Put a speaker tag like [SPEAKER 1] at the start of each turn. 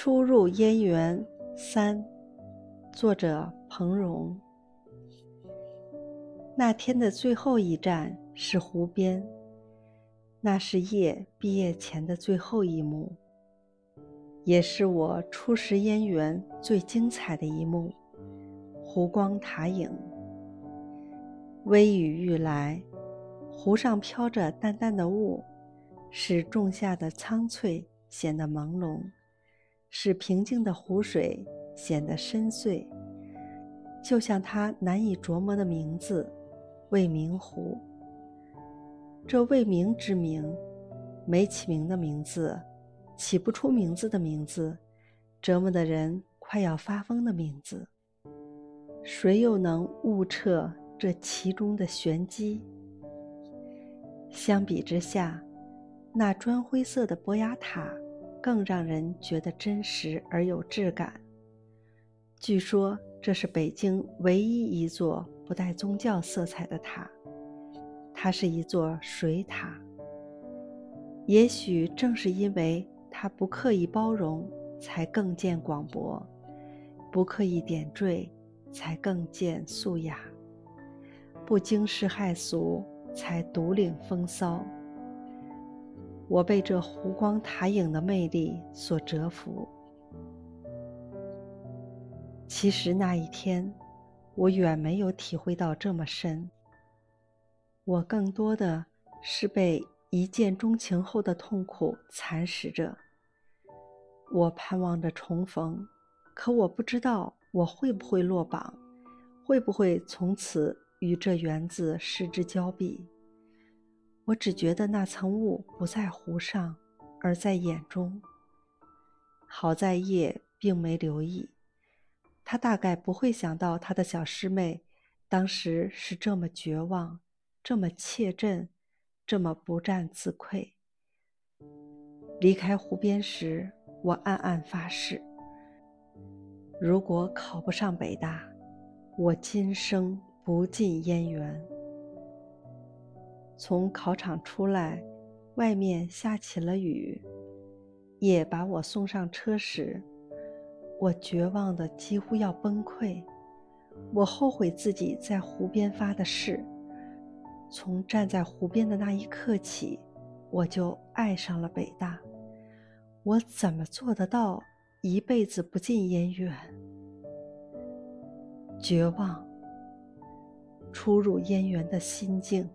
[SPEAKER 1] 初入燕园三，作者彭荣。那天的最后一站是湖边，那是夜毕业前的最后一幕，也是我初识燕园最精彩的一幕。湖光塔影，微雨欲来，湖上飘着淡淡的雾，使仲夏的苍翠显得朦胧。使平静的湖水显得深邃，就像它难以琢磨的名字——未名湖。这未名之名，没起名的名字，起不出名字的名字，折磨的人快要发疯的名字。谁又能悟彻这其中的玄机？相比之下，那砖灰色的博雅塔。更让人觉得真实而有质感。据说这是北京唯一一座不带宗教色彩的塔，它是一座水塔。也许正是因为它不刻意包容，才更见广博；不刻意点缀，才更见素雅；不惊世骇俗，才独领风骚。我被这湖光塔影的魅力所折服。其实那一天，我远没有体会到这么深。我更多的是被一见钟情后的痛苦蚕食着。我盼望着重逢，可我不知道我会不会落榜，会不会从此与这园子失之交臂。我只觉得那层雾不在湖上，而在眼中。好在叶并没留意，他大概不会想到他的小师妹当时是这么绝望，这么怯阵，这么不战自溃。离开湖边时，我暗暗发誓：如果考不上北大，我今生不进燕园。从考场出来，外面下起了雨。也把我送上车时，我绝望的几乎要崩溃。我后悔自己在湖边发的誓。从站在湖边的那一刻起，我就爱上了北大。我怎么做得到一辈子不进燕园？绝望，初入燕园的心境。